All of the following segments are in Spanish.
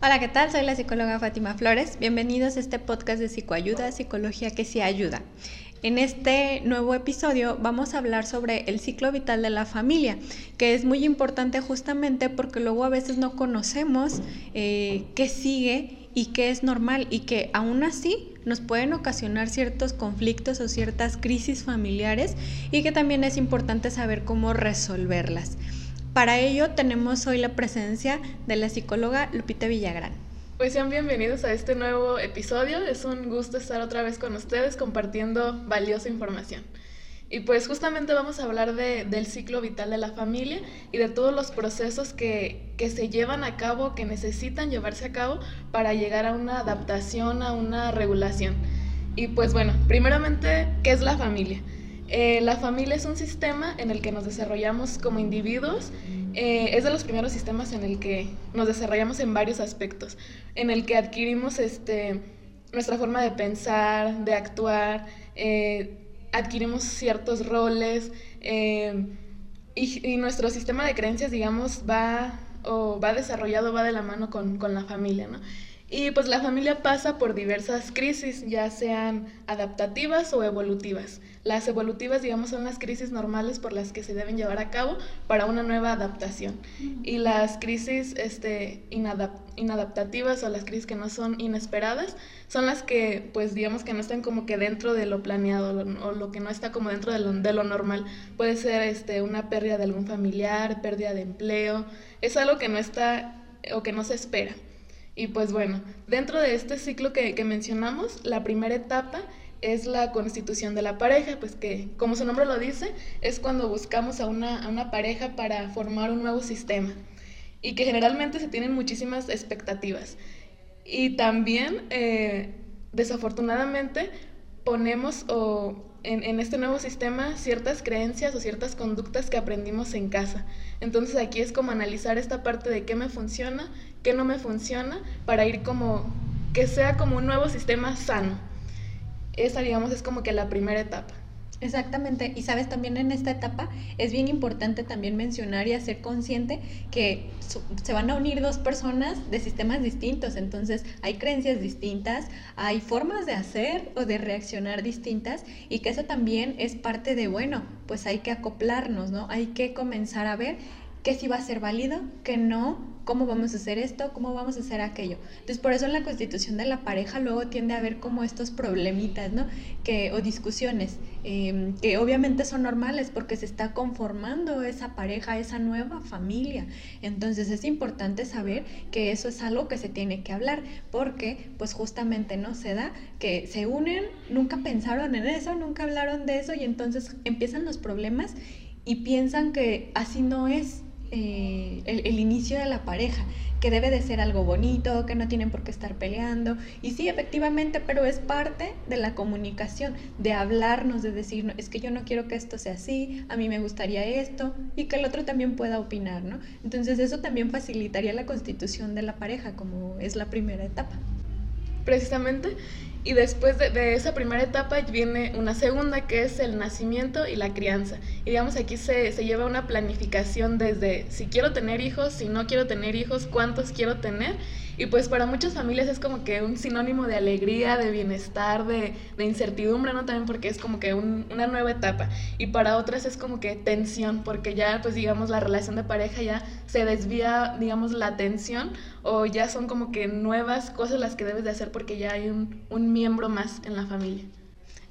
Hola, ¿qué tal? Soy la psicóloga Fátima Flores. Bienvenidos a este podcast de psicoayuda, psicología que sí ayuda. En este nuevo episodio vamos a hablar sobre el ciclo vital de la familia, que es muy importante justamente porque luego a veces no conocemos eh, qué sigue y qué es normal y que aún así nos pueden ocasionar ciertos conflictos o ciertas crisis familiares y que también es importante saber cómo resolverlas. Para ello tenemos hoy la presencia de la psicóloga Lupita Villagrán. Pues sean bienvenidos a este nuevo episodio. Es un gusto estar otra vez con ustedes compartiendo valiosa información. Y pues justamente vamos a hablar del ciclo vital de la familia y de todos los procesos que, que, se llevan a cabo, que necesitan llevarse a cabo para llegar a una adaptación, a una regulación. Y pues bueno, primeramente, ¿qué es la familia? Eh, la familia es un sistema en el que nos desarrollamos como individuos. Eh, es de los primeros sistemas en el que nos desarrollamos en varios aspectos, en el que adquirimos este, nuestra forma de pensar, de actuar, eh, adquirimos ciertos roles y, nuestro sistema de creencias, digamos, va o va desarrollado, va de la mano con, con la familia, ¿no? Y pues la familia pasa por diversas crisis, ya sean adaptativas o evolutivas. Las evolutivas, digamos, son las crisis normales por las que se deben llevar a cabo para una nueva adaptación. Y las crisis este, inadaptativas o las crisis que no son inesperadas son las que, pues, digamos que no están como que dentro de lo planeado o lo que no está como dentro de lo, de lo normal. Puede ser este, una pérdida de algún familiar, pérdida de empleo. Es algo que no está o que no se espera. Y pues bueno, dentro de este ciclo que, mencionamos, la primera etapa es la constitución de la pareja, pues que como su nombre lo dice, es cuando buscamos a una, pareja para formar un nuevo sistema y que generalmente se tienen muchísimas expectativas. Y también, eh, desafortunadamente, ponemos o en, este nuevo sistema ciertas creencias o ciertas conductas que aprendimos en casa. Entonces aquí es como analizar esta parte de qué me funciona, no me funciona, para ir como que sea como un nuevo sistema sano. Esa, digamos, es como que la primera etapa. Exactamente, y sabes, también en esta etapa es bien importante también mencionar y hacer consciente que se van a unir dos personas de sistemas distintos, entonces hay creencias distintas, hay formas de hacer o de reaccionar distintas y que eso también es parte de, bueno, pues hay que acoplarnos, ¿no? Hay que comenzar a ver qué sí va a ser válido, qué no, cómo vamos a hacer esto, cómo vamos a hacer aquello. Entonces, por eso en la constitución de la pareja luego tiende a haber como estos problemitas, ¿no? Que, o discusiones, em, que obviamente son normales porque se está conformando esa pareja, esa nueva familia. Entonces, es importante saber que eso es algo que se tiene que hablar, porque pues justamente no se da que se unen, nunca pensaron en eso, nunca hablaron de eso y entonces empiezan los problemas y piensan que así no es eh, el, inicio de la pareja, que debe de ser algo bonito, que no tienen por qué estar peleando. Y sí, efectivamente, pero es parte de la comunicación, de hablarnos, de decir, es que yo no quiero que esto sea así, a mí me gustaría esto, y que el otro también pueda opinar, ¿no? Entonces eso también facilitaría la constitución de la pareja, como es la primera etapa. Precisamente, y después de, esa primera etapa viene una segunda que es el nacimiento y la crianza. Y digamos aquí se, se, lleva una planificación desde si quiero tener hijos, si no quiero tener hijos, cuántos quiero tener y pues para muchas familias es como que un sinónimo de alegría, de bienestar, de, incertidumbre, ¿no? También porque es como que una nueva etapa. Y para otras es como que tensión, porque ya, pues digamos, la relación de pareja ya se desvía, digamos, la tensión o ya son como que nuevas cosas las que debes de hacer porque ya hay un, miembro más en la familia.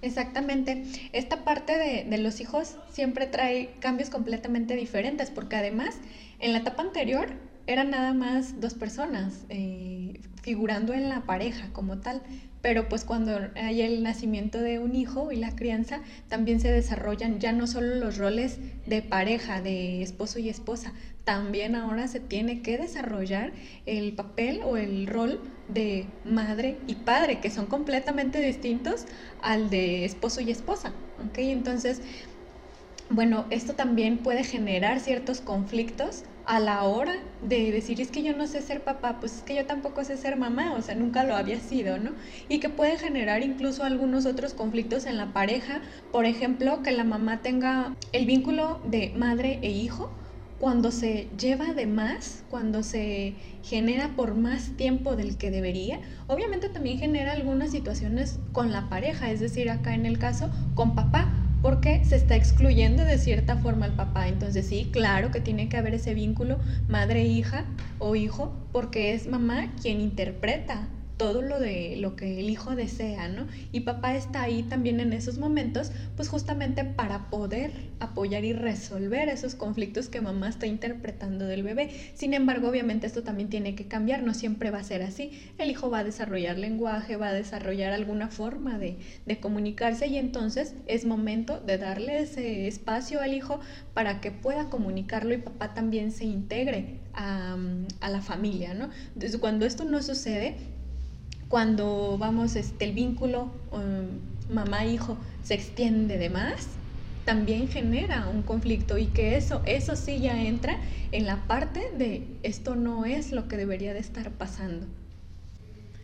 Exactamente. Esta parte de, de, los hijos siempre trae cambios completamente diferentes, porque además en la etapa anterior eran nada más dos personas eh, figurando en la pareja como tal, pero pues cuando hay el nacimiento de un hijo y la crianza, también se desarrollan ya no solo los roles de pareja, de esposo y esposa, también ahora se tiene que desarrollar el papel o el rol de madre y padre, que son completamente distintos al de esposo y esposa, ¿ok? Entonces, bueno, esto también puede generar ciertos conflictos a la hora de decir, es que yo no sé ser papá, pues es que yo tampoco sé ser mamá, o sea, nunca lo había sido, ¿no? Y que puede generar incluso algunos otros conflictos en la pareja, por ejemplo, que la mamá tenga el vínculo de madre e hijo, cuando se lleva de más, cuando se genera por más tiempo del que debería, obviamente también genera algunas situaciones con la pareja, es decir, acá en el caso con papá, porque se está excluyendo de cierta forma al papá. Entonces sí, claro que tiene que haber ese vínculo madre-hija o hijo, porque es mamá quien interpreta todo lo de lo que el hijo desea, ¿no? Y papá está ahí también en esos momentos, pues justamente para poder apoyar y resolver esos conflictos que mamá está interpretando del bebé. Sin embargo, obviamente esto también tiene que cambiar, no siempre va a ser así. El hijo va a desarrollar lenguaje, va a desarrollar alguna forma de, de comunicarse y entonces es momento de darle ese espacio al hijo para que pueda comunicarlo y papá también se integre a, a la familia, ¿no? Entonces, cuando esto no sucede, cuando vamos, este, el vínculo um, mamá-hijo se extiende de más, también genera un conflicto y que eso, eso sí ya entra en la parte de esto no es lo que debería de estar pasando.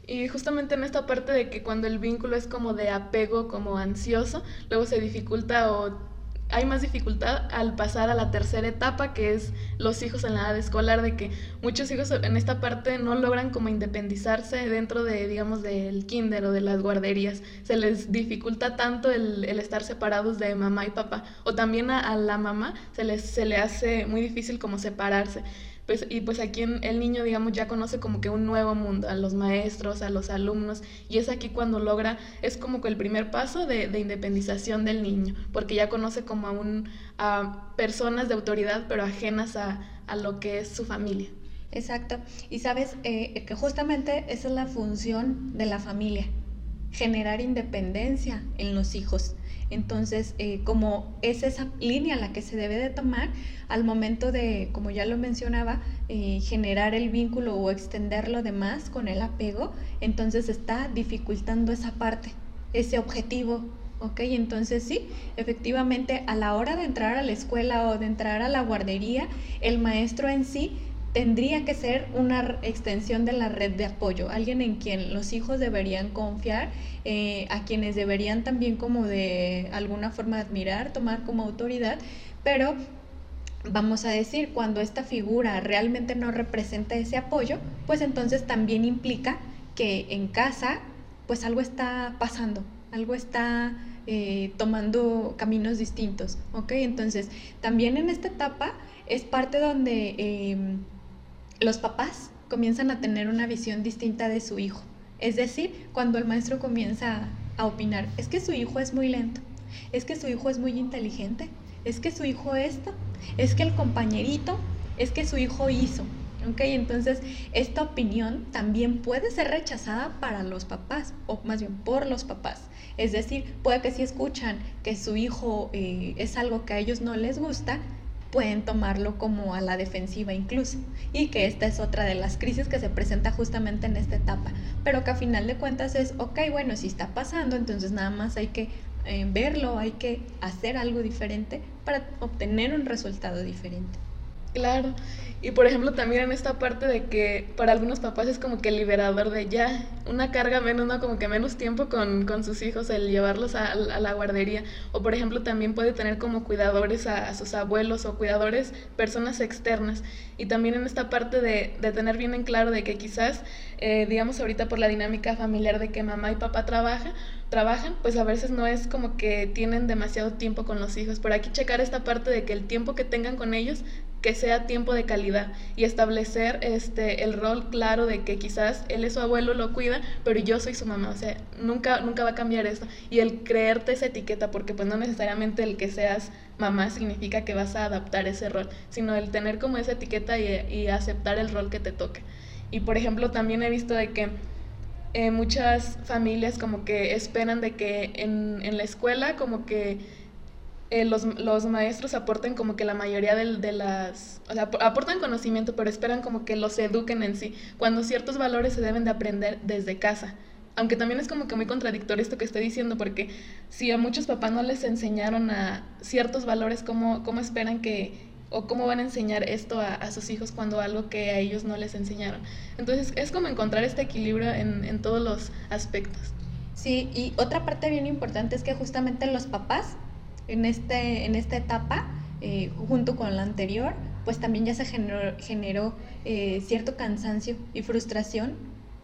Y justamente en esta parte de que cuando el vínculo es como de apego, como ansioso, luego se dificulta o hay más dificultad al pasar a la tercera etapa, que es los hijos en la edad escolar, de que muchos hijos en esta parte no logran como independizarse dentro de, digamos, del kinder o de las guarderías. Se les dificulta tanto el, estar separados de mamá y papá. O también a, a la mamá se, les, se le hace muy difícil como separarse. Pues, y pues aquí el niño, digamos, ya conoce como que un nuevo mundo, a los maestros, a los alumnos, y es aquí cuando logra, es como que el primer paso de, de independización del niño, porque ya conoce como a, un, a personas de autoridad, pero ajenas a, a lo que es su familia. Exacto, y sabes eh, que justamente esa es la función de la familia, generar independencia en los hijos. Entonces, eh, como es esa línea la que se debe de tomar al momento de, como ya lo mencionaba, eh, generar el vínculo o extenderlo de más con el apego, entonces está dificultando esa parte, ese objetivo ¿ok? Entonces sí, efectivamente a la hora de entrar a la escuela o de entrar a la guardería, el maestro en sí tendría que ser una extensión de la red de apoyo, alguien en quien los hijos deberían confiar, eh, a quienes deberían también como de alguna forma admirar, tomar como autoridad, pero vamos a decir, cuando esta figura realmente no representa ese apoyo, pues entonces también implica que en casa pues algo está pasando, algo está eh, tomando caminos distintos, ¿ok? Entonces también en esta etapa es parte donde... Em, los papás comienzan a tener una visión distinta de su hijo. Es decir, cuando el maestro comienza a opinar, es que su hijo es muy lento, es que su hijo es muy inteligente, es que su hijo esto, es que el compañerito, es que su hijo hizo. ¿Ok? Entonces, esta opinión también puede ser rechazada para los papás, o más bien por los papás. Es decir, puede que si escuchan que su hijo eh, es algo que a ellos no les gusta, pueden tomarlo como a la defensiva incluso. Y que esta es otra de las crisis que se presenta justamente en esta etapa. Pero que a final de cuentas es, ok, bueno, si está pasando, entonces nada más hay que eh, verlo, hay que hacer algo diferente para obtener un resultado diferente. Claro, y por ejemplo también en esta parte de que para algunos papás es como que el liberador de ya, una carga menos, ¿no? Como que menos tiempo con, con sus hijos, el llevarlos a, la guardería. O por ejemplo también puede tener como cuidadores a, sus abuelos o cuidadores personas externas. Y también en esta parte de, de tener bien en claro de que quizás, eh, digamos ahorita por la dinámica familiar de que mamá y papá trabajan, trabajan, pues a veces no es como que tienen demasiado tiempo con los hijos. Por aquí checar esta parte de que el tiempo que tengan con ellos que sea tiempo de calidad y establecer este el rol claro de que quizás él es su abuelo, lo cuida, pero yo soy su mamá, o sea, nunca nunca va a cambiar esto y el creerte esa etiqueta porque pues no necesariamente el que seas mamá significa que vas a adaptar ese rol, sino el tener como esa etiqueta y, aceptar el rol que te toque. Y por ejemplo, también he visto de que eh, muchas familias como que esperan de que en, en la escuela como que eh, los, los, maestros aporten como que la mayoría de, de, las, aportan conocimiento, pero esperan como que los eduquen en sí, cuando ciertos valores se deben de aprender desde casa. Aunque también es como que muy contradictorio esto que estoy diciendo, porque si a muchos papás no les enseñaron a ciertos valores, ¿cómo, cómo esperan que, o cómo van a enseñar esto a, a, sus hijos cuando algo que a ellos no les enseñaron? Entonces es como encontrar este equilibrio en, en todos los aspectos. Sí, y otra parte bien importante es que justamente los papás en, este, en esta etapa, eh, junto con la anterior, pues también ya se generó, eh, cierto cansancio y frustración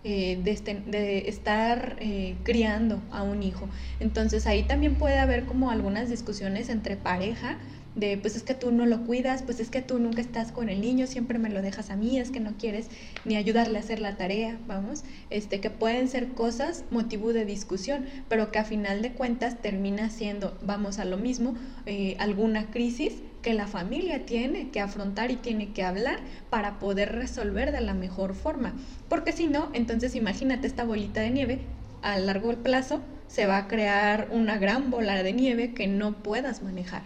eh, de, este, de, estar criando a un hijo. Entonces ahí también puede haber como algunas discusiones entre pareja de pues es que tú no lo cuidas, pues es que tú nunca estás con el niño, siempre me lo dejas a mí, es que no quieres ni ayudarle a hacer la tarea, vamos, este que pueden ser cosas motivo de discusión, pero que a final de cuentas termina siendo, vamos a lo mismo, eh, alguna crisis que la familia tiene que afrontar y tiene que hablar para poder resolver de la mejor forma. Porque si no, entonces imagínate esta bolita de nieve a largo plazo se va a crear una gran bola de nieve que no puedas manejar.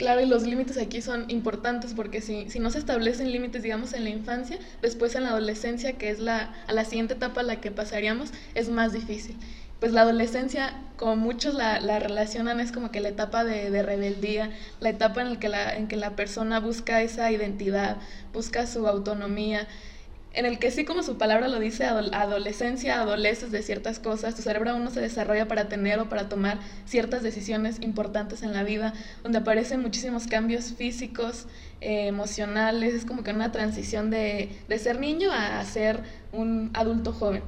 Claro, y los límites aquí son importantes porque si, si no se establecen límites, digamos, en la infancia, después en la adolescencia, que es la, a la siguiente etapa a la que pasaríamos, es más difícil. Pues la adolescencia, como muchos la, la relacionan, es como que la etapa de, de, rebeldía, la etapa en la, que la, en que la persona busca esa identidad, busca su autonomía en el que sí, como su palabra lo dice, adolescencia, adoleces de ciertas cosas, tu cerebro aún no se desarrolla para tener o para tomar ciertas decisiones importantes en la vida, donde aparecen muchísimos cambios físicos, eh, emocionales, es como que una transición de, de ser niño a ser un adulto joven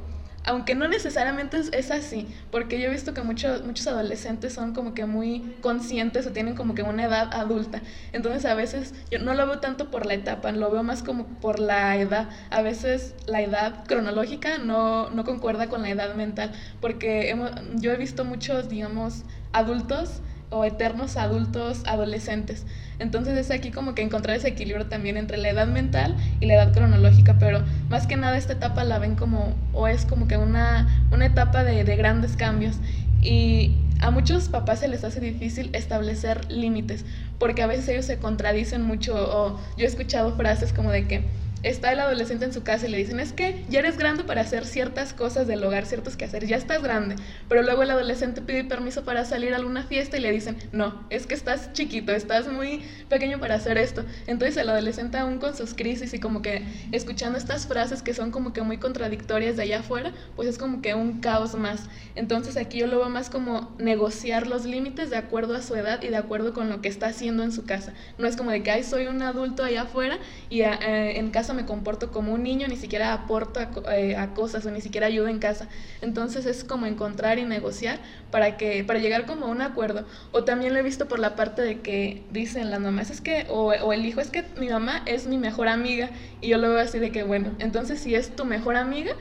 aunque no necesariamente es, así, porque yo he visto que muchos, muchos adolescentes son como que muy conscientes o tienen como que una edad adulta. Entonces a veces yo no lo veo tanto por la etapa, lo veo más como por la edad. A veces la edad cronológica no, no concuerda con la edad mental, porque yo he visto muchos, digamos, adultos o eternos adultos adolescentes. Entonces es aquí como que encontrar ese equilibrio también entre la edad mental y la edad cronológica, pero más que nada esta etapa la ven como, o es como que una, una etapa de, de grandes cambios. Y a muchos papás se les hace difícil establecer límites, porque a veces ellos se contradicen mucho, o yo he escuchado frases como de que, está el adolescente en su casa y le dicen, es que ya eres grande para hacer ciertas cosas del hogar, ciertos quehaceres, ya estás grande. Pero luego el adolescente pide permiso para salir a alguna fiesta y le dicen, no, es que estás chiquito, estás muy pequeño para hacer esto. Entonces el adolescente aún con sus crisis y como que escuchando estas frases que son como que muy contradictorias de allá afuera, pues es como que un caos más. Entonces aquí yo lo veo más como negociar los límites de acuerdo a su edad y de acuerdo con lo que está haciendo en su casa. No es como de que, ay, soy un adulto allá afuera y eh, en casa me comporto como un niño, ni siquiera aporto eh, a, cosas o ni siquiera ayudo en casa. Entonces es como encontrar y negociar para, que, para llegar como a un acuerdo. O también lo he visto por la parte de que dicen las mamás, es que, o, el hijo, es que mi mamá es mi mejor amiga. Y yo lo veo así de que, bueno, entonces si es tu mejor amiga,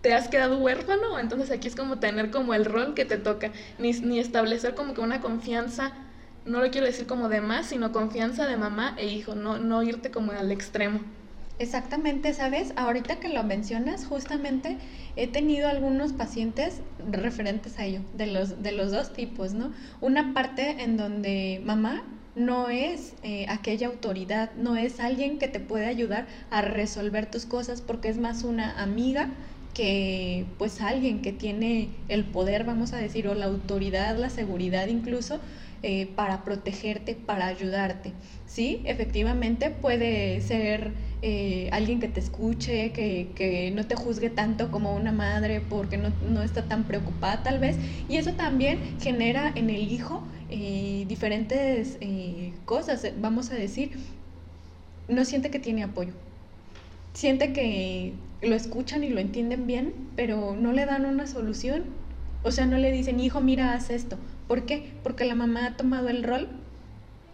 te has quedado huérfano, entonces aquí es como tener como el rol que te toca, ni, ni establecer como una confianza no lo quiero decir como de más, sino confianza de mamá e hijo, no, no irte como al extremo. Exactamente, ¿sabes? Ahorita que lo mencionas, justamente he tenido algunos pacientes referentes a ello, de los, de los dos tipos, ¿no? Una parte en donde mamá no es eh, aquella autoridad, no es alguien que te puede ayudar a resolver tus cosas porque es más una amiga que pues alguien que tiene el poder, vamos a decir, o la autoridad, la seguridad incluso, eh, para protegerte, para ayudarte. Sí, efectivamente puede ser eh, alguien que te escuche, que, no te juzgue tanto como una madre porque no, está tan preocupada tal vez. Y eso también genera en el hijo eh, diferentes cosas, vamos a decir, no siente que tiene apoyo. Siente que lo escuchan y lo entienden bien, pero no le dan una solución. O sea, no le dicen, hijo, mira, haz esto. ¿Por qué? Porque la mamá ha tomado el rol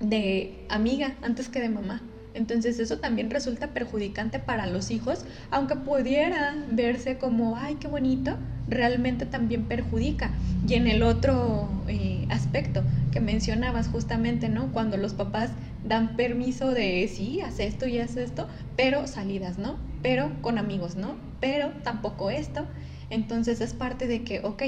de amiga antes que de mamá. Entonces eso también resulta perjudicante para los hijos, aunque pudiera verse como, ay, qué bonito, realmente también perjudica. Y en el otro eh, aspecto que mencionabas justamente, ¿no? Cuando los papás dan permiso de, sí, haz esto y haz esto, pero salidas, ¿no? Pero con amigos, ¿no? Pero tampoco esto. Entonces es parte de que, ok,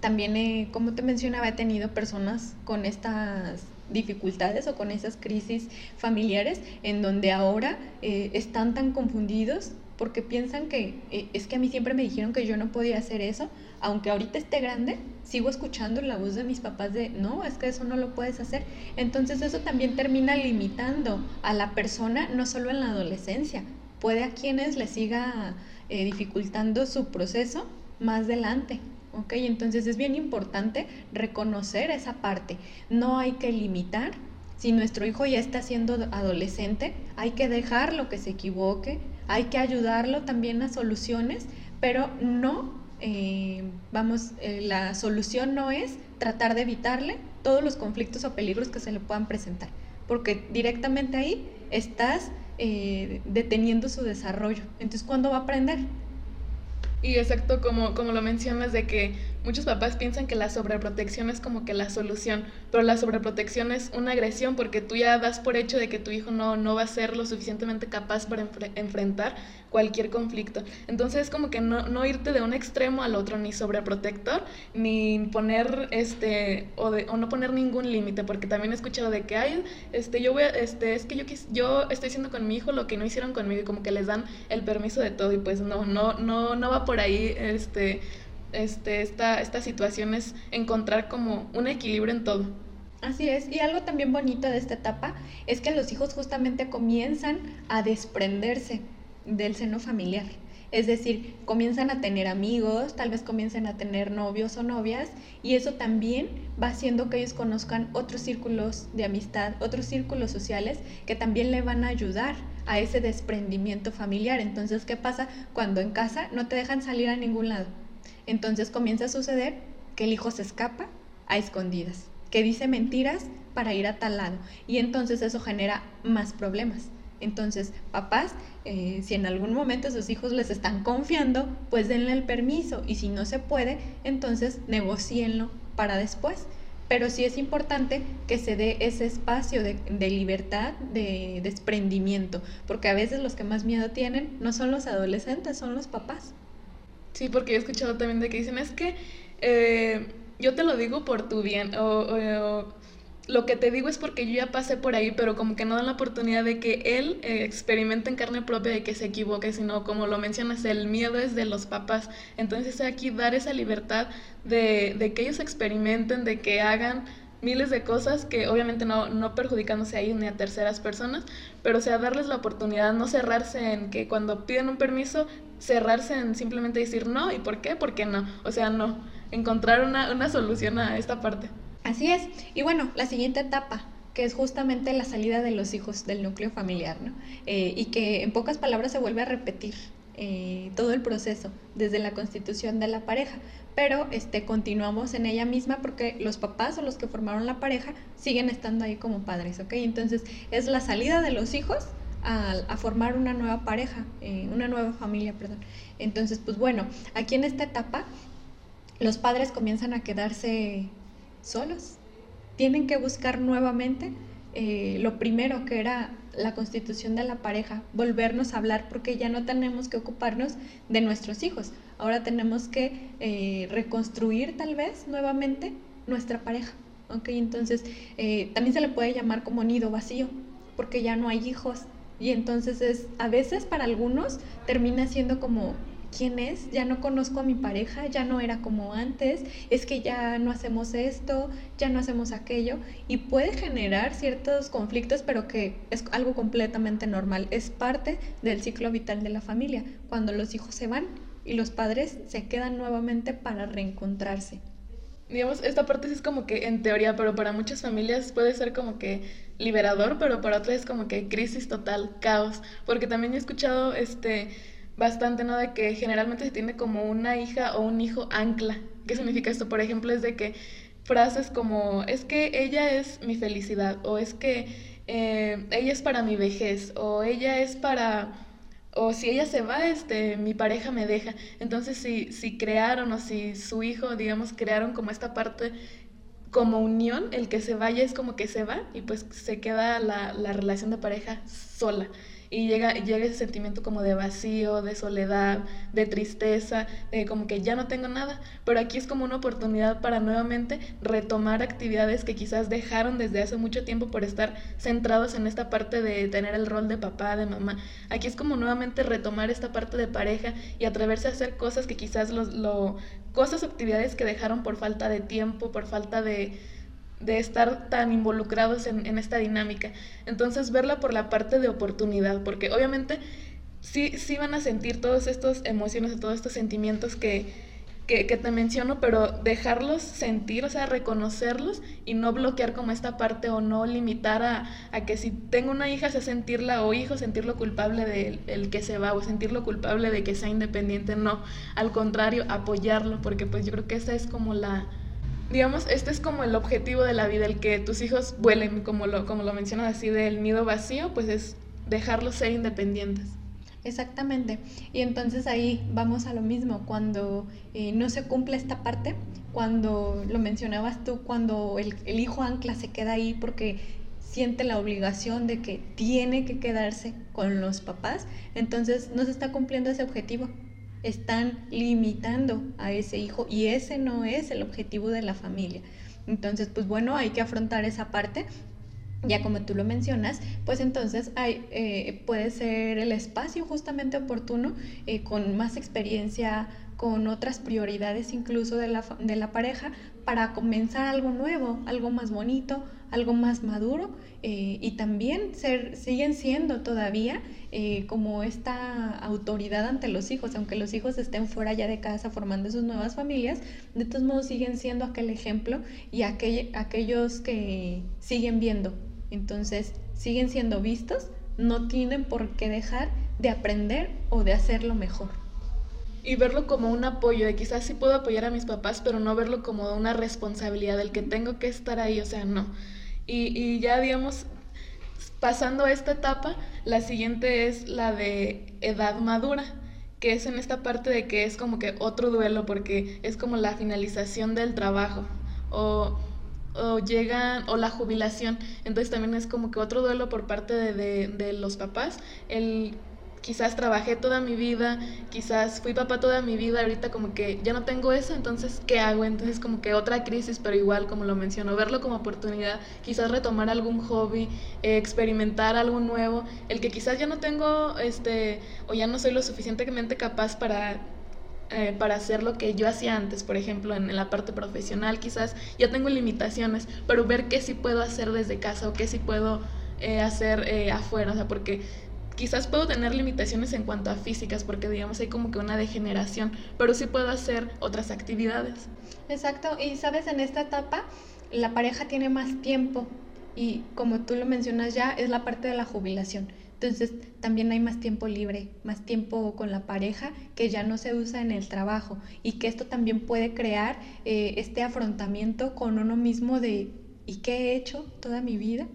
también, como te mencionaba, he tenido personas con estas dificultades o con esas crisis familiares en donde ahora eh, están tan confundidos porque piensan que eh, es que a mí siempre me dijeron que yo no podía hacer eso, aunque ahorita esté grande, sigo escuchando la voz de mis papás de, no, es que eso no lo puedes hacer. Entonces eso también termina limitando a la persona, no solo en la adolescencia, puede a quienes le siga eh, dificultando su proceso más adelante. ¿Ok? Entonces es bien importante reconocer esa parte. No hay que limitar, Si nuestro hijo ya está siendo adolescente, hay que dejarlo que se equivoque, hay que ayudarlo también a soluciones, pero no, eh, vamos, eh, la solución no es tratar de evitarle todos los conflictos o peligros que se le puedan presentar, porque directamente ahí estás eh, deteniendo su desarrollo. Entonces, ¿cuándo va a aprender? Y exacto como, como lo mencionas de que muchos papás piensan que la sobreprotección es como que la solución, pero la sobreprotección es una agresión porque tú ya das por hecho de que tu hijo no, no va a ser lo suficientemente capaz para enfrentar cualquier conflicto. Entonces es como que no, no, irte de un extremo al otro, ni sobreprotector, ni poner este, o, de, o no poner ningún límite, porque también he escuchado de que hay, este, yo voy este, es que yo, yo estoy haciendo con mi hijo lo que no hicieron conmigo y como que les dan el permiso de todo y pues no, no, no, no va por ahí, este este, esta, esta situación es encontrar como un equilibrio en todo. Así es, y algo también bonito de esta etapa es que los hijos justamente comienzan a desprenderse del seno familiar. Es decir, comienzan a tener amigos, tal vez comiencen a tener novios o novias, y eso también va haciendo que ellos conozcan otros círculos de amistad, otros círculos sociales que también le van a ayudar a ese desprendimiento familiar. Entonces, ¿qué pasa cuando en casa no te dejan salir a ningún lado? Entonces comienza a suceder que el hijo se escapa a escondidas, que dice mentiras para ir a tal lado. Y entonces eso genera más problemas. Entonces, papás, eh, si en algún momento sus hijos les están confiando, pues denle el permiso. Y si no se puede, entonces negocienlo para después. Pero sí es importante que se dé ese espacio de, de, libertad, de desprendimiento, porque a veces los que más miedo tienen no son los adolescentes, son los papás. Sí, porque he escuchado también de que dicen, es que eh, yo te lo digo por tu bien, o, lo que te digo es porque yo ya pasé por ahí, pero como que no dan la oportunidad de que él eh, experimente en carne propia de que se equivoque, sino como lo mencionas, el miedo es de los papás. Entonces aquí dar esa libertad de, de que ellos experimenten, de que hagan miles de cosas que obviamente no, no perjudicándose a ellos ni a terceras personas, pero sea, darles la oportunidad, no cerrarse en que cuando piden un permiso, cerrarse en simplemente decir no, ¿y por qué? ¿Por qué no? O sea, no, encontrar una, una solución a esta parte. Así es. Y bueno, la siguiente etapa, que es justamente la salida de los hijos del núcleo familiar, ¿no? Eh, y que en pocas palabras se vuelve a repetir eh, todo el proceso desde la constitución de la pareja, pero este, continuamos en ella misma porque los papás o los que formaron la pareja siguen estando ahí como padres, ¿ok? Entonces es la salida de los hijos a, formar una nueva pareja, eh, una nueva familia, perdón. Entonces, pues bueno, aquí en esta etapa los padres comienzan a quedarse solos, tienen que buscar nuevamente eh, lo primero que era la constitución de la pareja, volvernos a hablar porque ya no tenemos que ocuparnos de nuestros hijos, ahora tenemos que eh, reconstruir tal vez nuevamente nuestra pareja. ¿ok? Entonces también se le puede llamar como nido vacío porque ya no hay hijos, y entonces es, a veces para algunos termina siendo como, ¿quién es? Ya no conozco a mi pareja, ya no era como antes, es que ya no hacemos esto, ya no hacemos aquello, y puede generar ciertos conflictos, pero que es algo completamente normal, es parte del ciclo vital de la familia, cuando los hijos se van y los padres se quedan nuevamente para reencontrarse digamos, esta parte sí es como que en teoría, pero para muchas familias puede ser como que liberador, pero para otras es como que crisis total, caos, porque también he escuchado este bastante, ¿no? De que generalmente se tiene como una hija o un hijo ancla. ¿Qué significa esto? Por ejemplo, es de que frases como, es que ella es mi felicidad, o es que eh, ella es para mi vejez, o ella es para o si ella se va, este, mi pareja me deja. Entonces, si, si crearon o si su hijo, digamos, crearon como esta parte como unión, el que se vaya es como que se va y pues se queda la, la relación de pareja sola y llega, llega ese sentimiento como de vacío, de soledad, de tristeza, de como que ya no tengo nada, pero aquí es como una oportunidad para nuevamente retomar actividades que quizás dejaron desde hace mucho tiempo por estar centrados en esta parte de tener el rol de papá, de mamá. Aquí es como nuevamente retomar esta parte de pareja y atreverse a hacer cosas que quizás los, lo, cosas, actividades que dejaron por falta de tiempo, por falta de de estar tan involucrados en, esta dinámica. Entonces, verla por la parte de oportunidad, porque obviamente sí, sí van a sentir todas estas emociones todos estos sentimientos que, que, te menciono, pero dejarlos sentir, o sea, reconocerlos y no bloquear como esta parte o no limitar a, a que si tengo una hija, sea sentirla o hijo, sentirlo culpable de el que se va o sentirlo culpable de que sea independiente, no, al contrario, apoyarlo, porque pues yo creo que esa es como la, digamos, este es como el objetivo de la vida, el que tus hijos vuelen, como lo, como lo mencionas así, del nido vacío, pues es dejarlos ser independientes. Exactamente. Y entonces ahí vamos a lo mismo, cuando eh, no se cumple esta parte, cuando lo mencionabas tú, cuando el, el, hijo ancla se queda ahí porque siente la obligación de que tiene que quedarse con los papás, entonces no se está cumpliendo ese objetivo. Están limitando a ese hijo y ese no es el objetivo de la familia. Entonces, pues bueno, hay que afrontar esa parte ya como tú lo mencionas, pues entonces eh, puede ser el espacio justamente oportuno, eh, con más experiencia, con otras prioridades incluso de la, de la pareja, para comenzar algo nuevo, algo más bonito, algo más maduro eh, y también siguen siendo todavía como esta autoridad ante los hijos, aunque los hijos estén fuera ya de casa formando sus nuevas familias, de todos modos siguen siendo aquel ejemplo y aquel, aquellos que siguen viendo entonces, siguen siendo vistos, no tienen por qué dejar de aprender o de hacerlo mejor. Y verlo como un apoyo, de quizás sí puedo apoyar a mis papás, pero no verlo como una responsabilidad del que tengo que estar ahí, o sea, no. Y, ya, digamos, pasando esta etapa, la siguiente es la de edad madura, que es en esta parte de que es como que otro duelo, porque es como la finalización del trabajo. O llegan, o la jubilación. Entonces también es como que otro duelo por parte de, de, los papás. El quizás trabajé toda mi vida, quizás fui papá toda mi vida, ahorita como que ya no tengo eso, entonces ¿qué hago? Entonces como que otra crisis, pero igual como lo menciono, verlo como oportunidad, quizás retomar algún hobby, eh, experimentar algo nuevo, el que quizás ya no tengo, este, o ya no soy lo suficientemente capaz para eh, para hacer lo que yo hacía antes, por ejemplo, en, la parte profesional quizás ya tengo limitaciones, pero ver qué sí puedo hacer desde casa o qué sí puedo eh, hacer afuera, o sea, porque quizás puedo tener limitaciones en cuanto a físicas, porque digamos hay como que una degeneración, pero sí puedo hacer otras actividades. Exacto, y sabes, en esta etapa la pareja tiene más tiempo y como tú lo mencionas ya, es la parte de la jubilación. Entonces también hay más tiempo libre, más tiempo con la pareja que ya no se usa en el trabajo y que esto también puede crear eh, este afrontamiento con uno mismo de ¿y qué he hecho toda mi vida?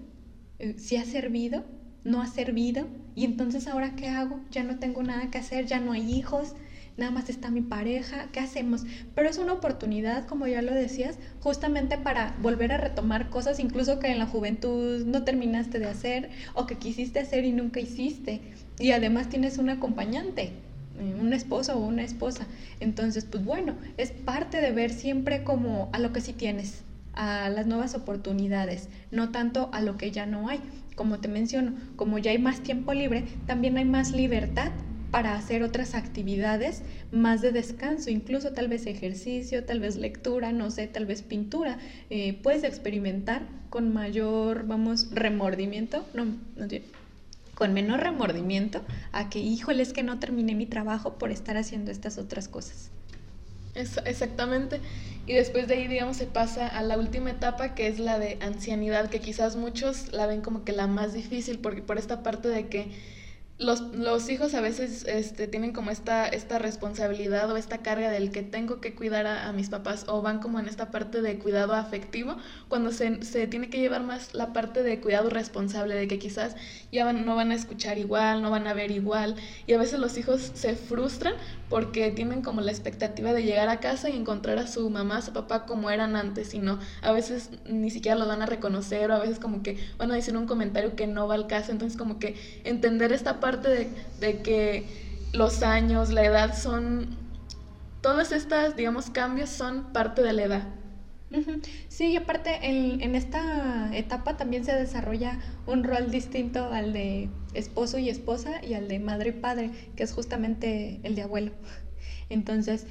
Eh, ¿Si ha servido? ¿No ha servido? ¿Y entonces ahora qué hago? Ya no tengo nada que hacer, ya no hay hijos, nada más está mi pareja, ¿qué hacemos? Pero es una oportunidad, como ya lo decías, justamente para volver a retomar cosas incluso que en la juventud no terminaste de hacer o que quisiste hacer y nunca hiciste. Y además tienes un acompañante, eh, un esposo o una esposa. Entonces, pues bueno, es parte de ver siempre como a lo que sí tienes, a las nuevas oportunidades, no tanto a lo que ya no hay. Como te menciono, como ya hay más tiempo libre, también hay más libertad para hacer otras actividades más de descanso, incluso tal vez ejercicio, tal vez lectura, no sé, tal vez pintura. Eh, puedes experimentar con mayor, vamos, remordimiento, no, no con menor remordimiento a que, híjole, es que no terminé mi trabajo por estar haciendo estas otras cosas. Exactamente. Y después de ahí, digamos, se pasa a la última etapa, que es la de ancianidad, que quizás muchos la ven como que la más difícil, porque por esta parte de que los, los, hijos a veces este, tienen como esta, esta responsabilidad o esta carga del que tengo que cuidar a, mis papás o van como en esta parte de cuidado afectivo cuando se, se, tiene que llevar más la parte de cuidado responsable de que quizás ya no van a escuchar igual, no van a ver igual y a veces los hijos se frustran porque tienen como la expectativa de llegar a casa y encontrar a su mamá, a su papá como eran antes y no, a veces ni siquiera lo van a reconocer o a veces como que van a decir un comentario que no va al caso, entonces como que entender esta parte parte de, que los años, la edad son, todas estas, digamos, cambios son parte de la edad. Sí, y aparte en, en, esta etapa también se desarrolla un rol distinto al de esposo y esposa y al de madre y padre, que es justamente el de abuelo. Entonces,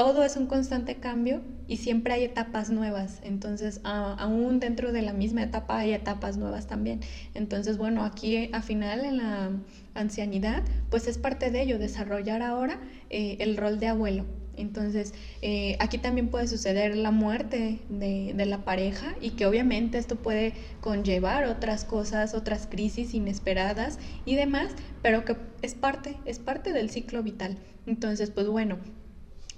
todo es un constante cambio y siempre hay etapas nuevas. Entonces, aún dentro de la misma etapa hay etapas nuevas también. Entonces, bueno, aquí a final en la ancianidad, pues es parte de ello, desarrollar ahora eh, el rol de abuelo. Entonces, eh, aquí también puede suceder la muerte de, de, la pareja y que obviamente esto puede conllevar otras cosas, otras crisis inesperadas y demás, pero que es parte, es parte del ciclo vital. Entonces, pues bueno,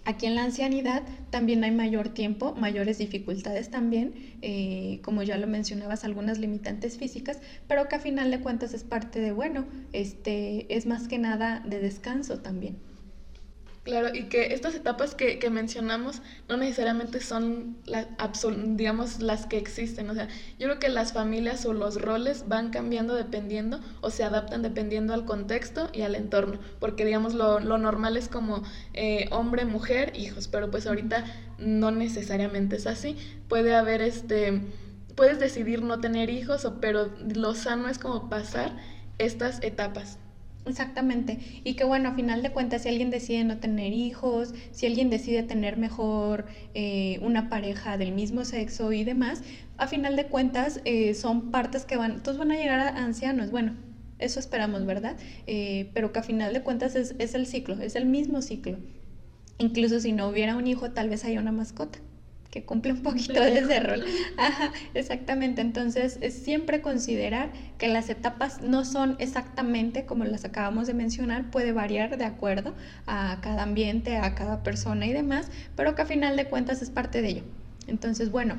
Aquí en la ancianidad también hay mayor tiempo, mayores dificultades también, eh, como ya lo mencionabas, algunas limitantes físicas, pero que a final de cuentas es parte de, bueno, este, es más que nada de descanso también. Claro, y que estas etapas que, que mencionamos no necesariamente son, la, digamos, las que existen. O sea, yo creo que las familias o los roles van cambiando dependiendo o se adaptan dependiendo al contexto y al entorno. Porque, digamos, lo, lo normal es como eh, hombre, mujer, hijos, pero pues ahorita no necesariamente es así. Puede haber este, puedes decidir no tener hijos, pero lo sano es como pasar estas etapas. Exactamente. Y que bueno, a final de cuentas, si alguien decide no tener hijos, si alguien decide tener mejor eh, una pareja del mismo sexo y demás, a final de cuentas eh, son partes que van, todos van a llegar a ancianos. Bueno, eso esperamos, ¿verdad? Eh, pero que a final de cuentas es, es el ciclo, es el mismo ciclo. Incluso si no hubiera un hijo, tal vez haya una mascota que cumple un poquito de ese rol. Ajá, exactamente. Entonces, es siempre considerar que las etapas no son exactamente como las acabamos de mencionar, puede variar de acuerdo a cada ambiente, a cada persona y demás, pero que a final de cuentas es parte de ello. Entonces, bueno,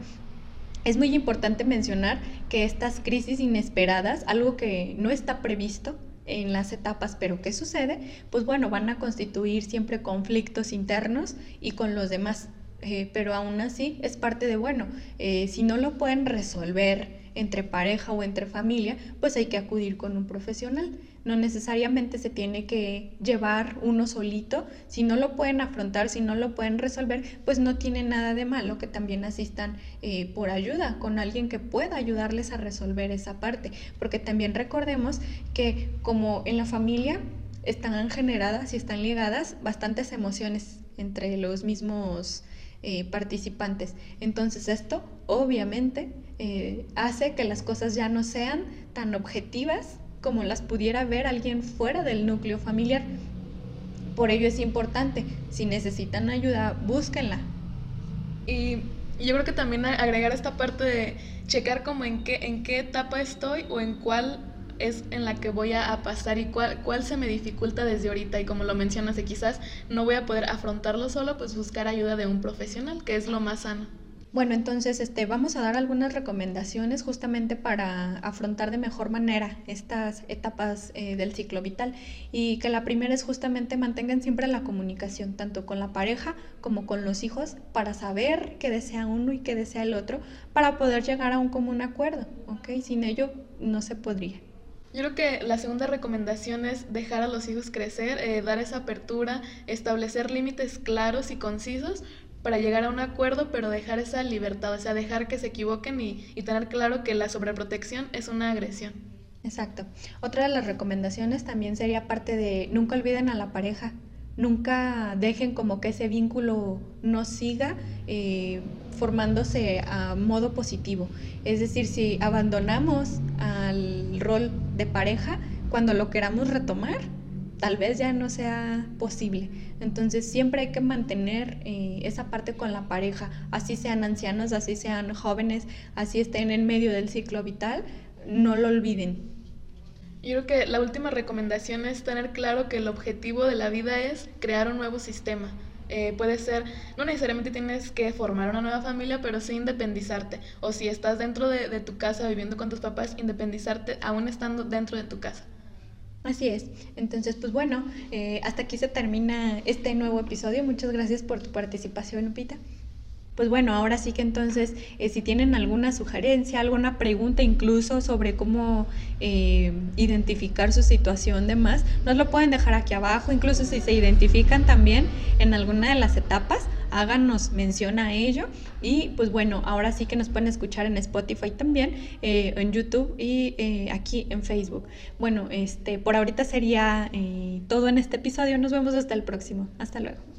es muy importante mencionar que estas crisis inesperadas, algo que no está previsto, en las etapas, pero ¿qué sucede? Pues bueno, van a constituir siempre conflictos internos y con los demás eh, pero aún así es parte de, bueno, eh, si no lo pueden resolver entre pareja o entre familia, pues hay que acudir con un profesional. No necesariamente se tiene que llevar uno solito. Si no lo pueden afrontar, si no lo pueden resolver, pues no tiene nada de malo que también asistan eh, por ayuda con alguien que pueda ayudarles a resolver esa parte. Porque también recordemos que como en la familia están generadas y están ligadas bastantes emociones entre los mismos eh, participantes. Entonces esto obviamente eh, hace que las cosas ya no sean tan objetivas como las pudiera ver alguien fuera del núcleo familiar. Por ello es importante, si necesitan ayuda, búsquenla. Y yo creo que también agregar esta parte de checar como en qué, en qué etapa estoy o en cuál es en la que voy a, pasar y cuál, cuál se me dificulta desde ahorita y como lo mencionas de quizás no voy a poder afrontarlo solo, pues buscar ayuda de un profesional, que es lo más sano. Bueno, entonces este, vamos a dar algunas recomendaciones justamente para afrontar de mejor manera estas etapas eh, del ciclo vital. Y que la primera es justamente mantengan siempre la comunicación, tanto con la pareja como con los hijos, para saber qué desea uno y qué desea el otro, para poder llegar a un común acuerdo. ¿ok? Sin ello no se podría. Yo creo que la segunda recomendación es dejar a los hijos crecer, eh, dar esa apertura, establecer límites claros y concisos para llegar a un acuerdo, pero dejar esa libertad, o sea, dejar que se equivoquen y, y tener claro que la sobreprotección es una agresión. Exacto. Otra de las recomendaciones también sería parte de nunca olviden a la pareja, nunca dejen como que ese vínculo no siga eh, formándose a modo positivo. Es decir, si abandonamos al rol de pareja, cuando lo queramos retomar, tal vez ya no sea posible. Entonces siempre hay que mantener eh, esa parte con la pareja, así sean ancianos, así sean jóvenes, así estén en medio del ciclo vital, no lo olviden. Yo creo que la última recomendación es tener claro que el objetivo de la vida es crear un nuevo sistema. Eh, puede ser, no necesariamente tienes que formar una nueva familia, pero sí independizarte. O si estás dentro de, tu casa viviendo con tus papás, independizarte aún estando dentro de tu casa. Así es. Entonces, pues bueno, eh, hasta aquí se termina este nuevo episodio. Muchas gracias por tu participación, Lupita. Pues bueno, ahora sí que entonces, eh, si tienen alguna sugerencia, alguna pregunta incluso sobre cómo eh, identificar su situación de más, nos lo pueden dejar aquí abajo. Incluso si se identifican también en alguna de las etapas, háganos mención a ello. Y pues bueno, ahora sí que nos pueden escuchar en Spotify también, eh, en YouTube y aquí en Facebook. Bueno, este, por ahorita sería todo en este episodio. Nos vemos hasta el próximo. Hasta luego.